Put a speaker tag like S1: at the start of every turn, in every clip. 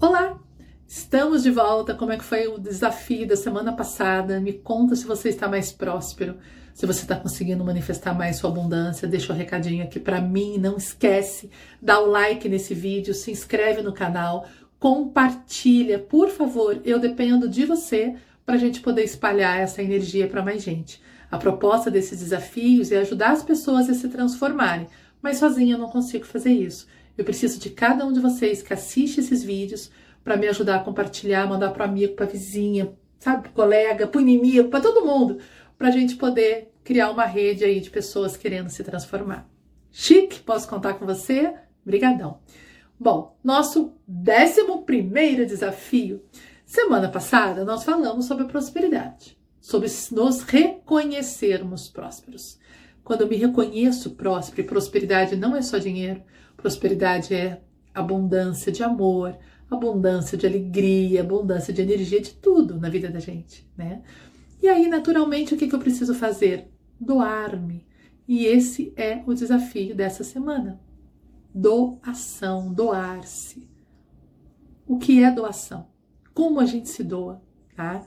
S1: Olá! Estamos de volta. Como é que foi o desafio da semana passada? Me conta se você está mais próspero, se você está conseguindo manifestar mais sua abundância. Deixa o um recadinho aqui para mim. Não esquece, dá o like nesse vídeo, se inscreve no canal, compartilha, por favor. Eu dependo de você para a gente poder espalhar essa energia para mais gente. A proposta desses desafios é ajudar as pessoas a se transformarem, mas sozinha eu não consigo fazer isso. Eu preciso de cada um de vocês que assiste esses vídeos para me ajudar a compartilhar, mandar para amigo, para vizinha, sabe, pro colega, para inimigo, para todo mundo, para a gente poder criar uma rede aí de pessoas querendo se transformar. Chique, posso contar com você? Brigadão. Bom, nosso décimo primeiro desafio. Semana passada nós falamos sobre prosperidade, sobre nos reconhecermos prósperos. Quando eu me reconheço próspero, e prosperidade não é só dinheiro, Prosperidade é abundância de amor, abundância de alegria, abundância de energia, de tudo na vida da gente, né? E aí, naturalmente, o que, que eu preciso fazer? Doar-me. E esse é o desafio dessa semana. Doação, doar-se. O que é doação? Como a gente se doa, tá?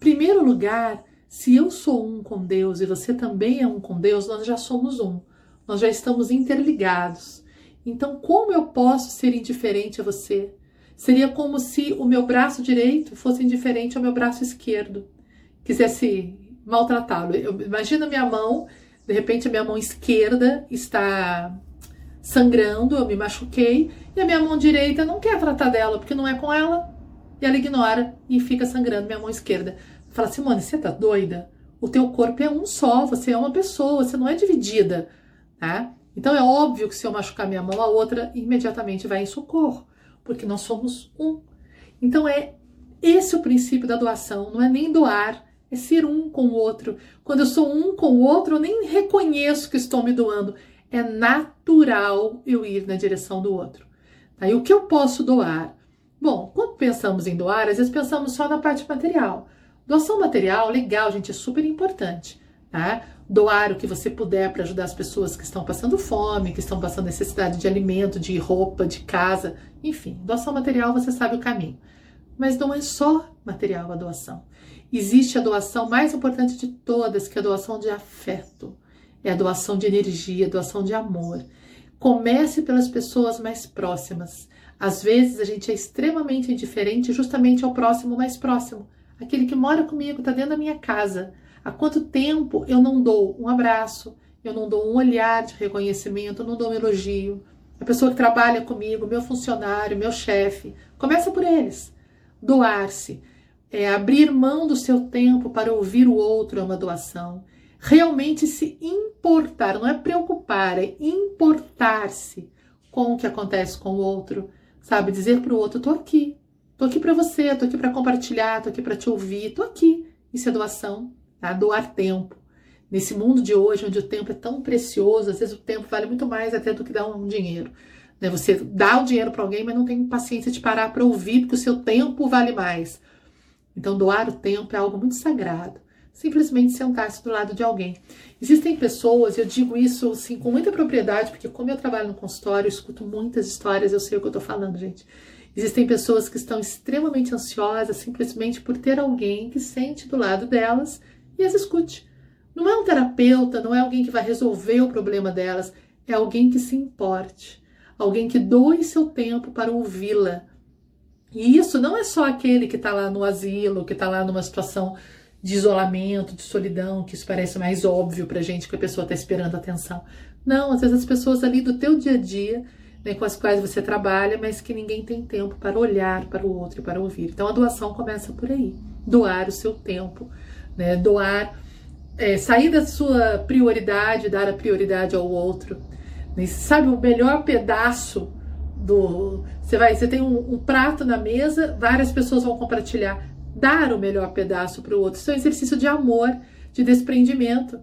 S1: Primeiro lugar, se eu sou um com Deus e você também é um com Deus, nós já somos um. Nós já estamos interligados. Então, como eu posso ser indiferente a você? Seria como se o meu braço direito fosse indiferente ao meu braço esquerdo, quisesse maltratá-lo. Imagina minha mão, de repente a minha mão esquerda está sangrando, eu me machuquei, e a minha mão direita não quer tratar dela, porque não é com ela, e ela ignora e fica sangrando minha mão esquerda. Fala, Simone, você tá doida? O teu corpo é um só, você é uma pessoa, você não é dividida, tá? Então é óbvio que se eu machucar minha mão, a outra imediatamente vai em socorro, porque nós somos um. Então é esse o princípio da doação, não é nem doar, é ser um com o outro. Quando eu sou um com o outro, eu nem reconheço que estou me doando. É natural eu ir na direção do outro. Tá? E o que eu posso doar? Bom, quando pensamos em doar, às vezes pensamos só na parte material. Doação material, legal, gente, é super importante. Tá? doar o que você puder para ajudar as pessoas que estão passando fome, que estão passando necessidade de alimento, de roupa, de casa, enfim, doação material você sabe o caminho. Mas não é só material a doação. Existe a doação mais importante de todas, que é a doação de afeto. É a doação de energia, a doação de amor. Comece pelas pessoas mais próximas. Às vezes a gente é extremamente indiferente justamente ao próximo mais próximo. Aquele que mora comigo, está dentro da minha casa Há quanto tempo eu não dou um abraço, eu não dou um olhar de reconhecimento, eu não dou um elogio? A pessoa que trabalha comigo, meu funcionário, meu chefe, começa por eles. Doar-se, é abrir mão do seu tempo para ouvir o outro é uma doação. Realmente se importar, não é preocupar, é importar-se com o que acontece com o outro, sabe? Dizer para o outro: tô aqui, tô aqui para você, tô aqui para compartilhar, tô aqui para te ouvir, tô aqui. Isso é doação tá? doar tempo. Nesse mundo de hoje, onde o tempo é tão precioso, às vezes o tempo vale muito mais até do que dar um dinheiro. Né? Você dá o dinheiro para alguém, mas não tem paciência de parar para ouvir, porque o seu tempo vale mais. Então, doar o tempo é algo muito sagrado. Simplesmente sentar-se do lado de alguém. Existem pessoas, eu digo isso assim, com muita propriedade, porque como eu trabalho no consultório, eu escuto muitas histórias, eu sei o que eu estou falando, gente. Existem pessoas que estão extremamente ansiosas simplesmente por ter alguém que sente do lado delas e as escute. Não é um terapeuta, não é alguém que vai resolver o problema delas, é alguém que se importe, alguém que doe seu tempo para ouvi-la. E isso não é só aquele que está lá no asilo, que está lá numa situação de isolamento, de solidão, que isso parece mais óbvio para gente que a pessoa está esperando atenção. Não, às vezes as pessoas ali do teu dia a dia, né, com as quais você trabalha, mas que ninguém tem tempo para olhar para o outro e para ouvir. Então a doação começa por aí, doar o seu tempo né? Doar, é, sair da sua prioridade, dar a prioridade ao outro. Né? Sabe o melhor pedaço do. Você vai, você tem um, um prato na mesa, várias pessoas vão compartilhar. Dar o melhor pedaço para o outro. Isso é um exercício de amor, de desprendimento.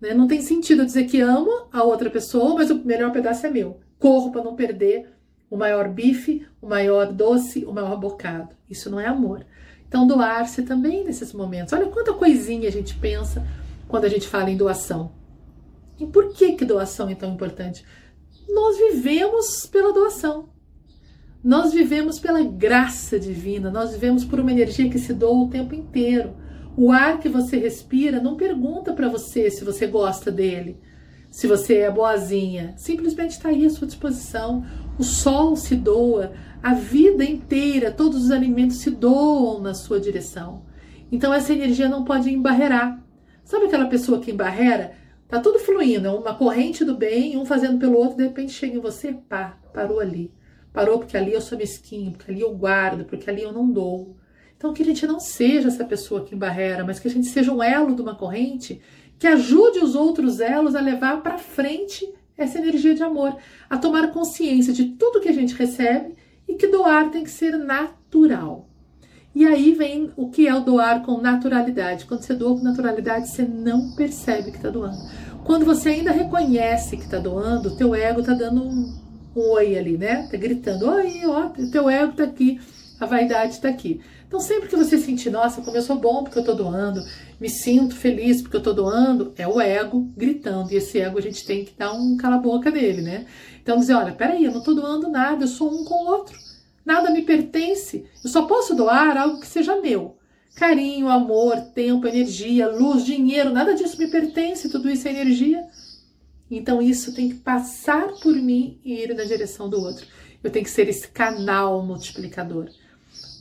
S1: Né? Não tem sentido dizer que amo a outra pessoa, mas o melhor pedaço é meu. Corro para não perder o maior bife, o maior doce, o maior bocado. Isso não é amor. Então, doar-se também nesses momentos. Olha quanta coisinha a gente pensa quando a gente fala em doação. E por que, que doação é tão importante? Nós vivemos pela doação. Nós vivemos pela graça divina, nós vivemos por uma energia que se doa o tempo inteiro. O ar que você respira não pergunta para você se você gosta dele, se você é boazinha. Simplesmente está aí à sua disposição. O sol se doa, a vida inteira, todos os alimentos se doam na sua direção. Então essa energia não pode embarrear. Sabe aquela pessoa que embarrera? Tá tudo fluindo, é uma corrente do bem, um fazendo pelo outro, de repente chega em você, pá, parou ali. Parou porque ali eu sou mesquinho, porque ali eu guardo, porque ali eu não dou. Então que a gente não seja essa pessoa que embarrera, mas que a gente seja um elo de uma corrente que ajude os outros elos a levar para frente essa energia de amor, a tomar consciência de tudo que a gente recebe e que doar tem que ser natural. E aí vem o que é o doar com naturalidade. Quando você doa com naturalidade, você não percebe que está doando. Quando você ainda reconhece que está doando, o teu ego está dando um, oi ali, né? Tá gritando, oi, ó, teu ego tá aqui, a vaidade tá aqui. Então, sempre que você sentir, nossa, como eu sou bom porque eu tô doando, me sinto feliz porque eu tô doando, é o ego gritando. E esse ego a gente tem que dar um cala-boca nele, né? Então, dizer, olha, peraí, eu não tô doando nada, eu sou um com o outro. Nada me pertence. Eu só posso doar algo que seja meu. Carinho, amor, tempo, energia, luz, dinheiro, nada disso me pertence, tudo isso é energia. Então isso tem que passar por mim e ir na direção do outro. Eu tenho que ser esse canal multiplicador.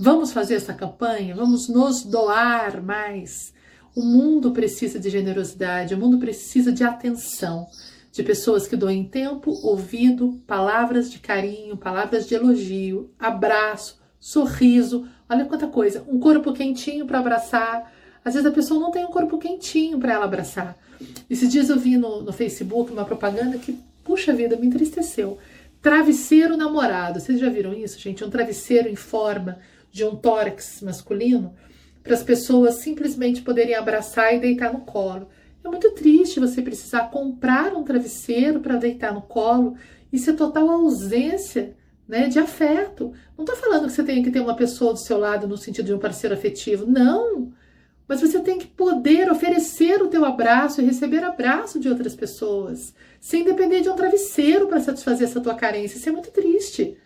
S1: Vamos fazer essa campanha? Vamos nos doar mais. O mundo precisa de generosidade, o mundo precisa de atenção, de pessoas que doem tempo, ouvido, palavras de carinho, palavras de elogio, abraço, sorriso. Olha quanta coisa, um corpo quentinho para abraçar. Às vezes a pessoa não tem um corpo quentinho para ela abraçar. Esses dias eu vi no, no Facebook uma propaganda que, puxa vida, me entristeceu. Travesseiro namorado. Vocês já viram isso, gente? Um travesseiro em forma de um tórax masculino para as pessoas simplesmente poderem abraçar e deitar no colo. É muito triste você precisar comprar um travesseiro para deitar no colo. Isso é total ausência né, de afeto. Não estou falando que você tem que ter uma pessoa do seu lado no sentido de um parceiro afetivo. Não! Mas você tem que poder oferecer o teu abraço e receber abraço de outras pessoas, sem depender de um travesseiro para satisfazer essa tua carência. Isso é muito triste.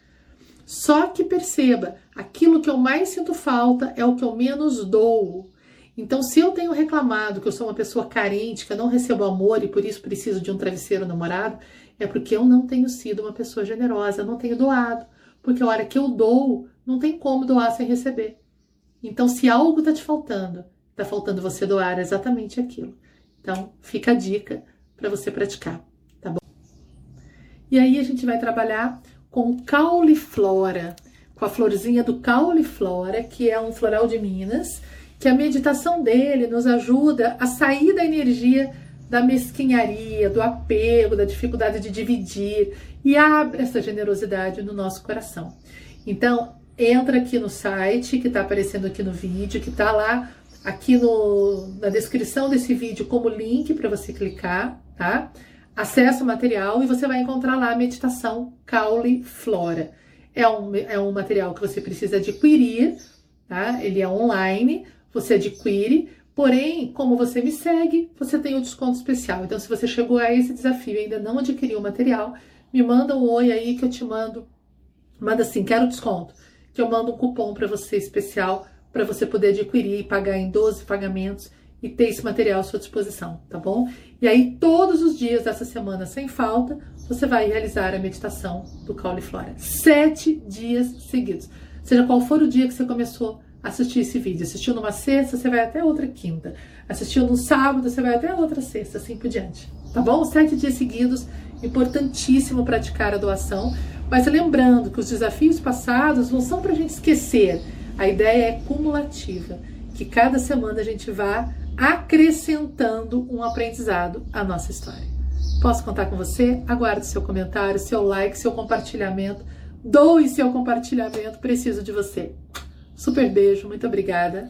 S1: Só que perceba, aquilo que eu mais sinto falta é o que eu menos dou. Então, se eu tenho reclamado que eu sou uma pessoa carente, que eu não recebo amor e por isso preciso de um travesseiro namorado, é porque eu não tenho sido uma pessoa generosa, não tenho doado. Porque a hora que eu dou, não tem como doar sem receber. Então, se algo está te faltando, Está faltando você doar exatamente aquilo. Então, fica a dica para você praticar, tá bom? E aí a gente vai trabalhar com cauliflora, com a florzinha do cauliflora, que é um floral de Minas, que a meditação dele nos ajuda a sair da energia da mesquinharia, do apego, da dificuldade de dividir e abre essa generosidade no nosso coração. Então, entra aqui no site que está aparecendo aqui no vídeo, que está lá aqui no, na descrição desse vídeo como link para você clicar, tá? Acesse o material e você vai encontrar lá a meditação Caule Flora. É um, é um material que você precisa adquirir, tá? Ele é online, você adquire, porém, como você me segue, você tem um desconto especial. Então, se você chegou a esse desafio e ainda não adquiriu o material, me manda um oi aí que eu te mando. Manda assim, quero desconto, que eu mando um cupom para você especial para você poder adquirir e pagar em 12 pagamentos e ter esse material à sua disposição, tá bom? E aí, todos os dias dessa semana, sem falta, você vai realizar a meditação do Cauliflora. Sete dias seguidos. Seja qual for o dia que você começou a assistir esse vídeo. Assistiu numa sexta, você vai até outra quinta. Assistiu num sábado, você vai até outra sexta, assim por diante. Tá bom? Sete dias seguidos. Importantíssimo praticar a doação. Mas lembrando que os desafios passados não são para a gente esquecer a ideia é cumulativa, que cada semana a gente vá acrescentando um aprendizado à nossa história. Posso contar com você? Aguardo seu comentário, seu like, seu compartilhamento. Doe seu compartilhamento, preciso de você. Super beijo, muito obrigada.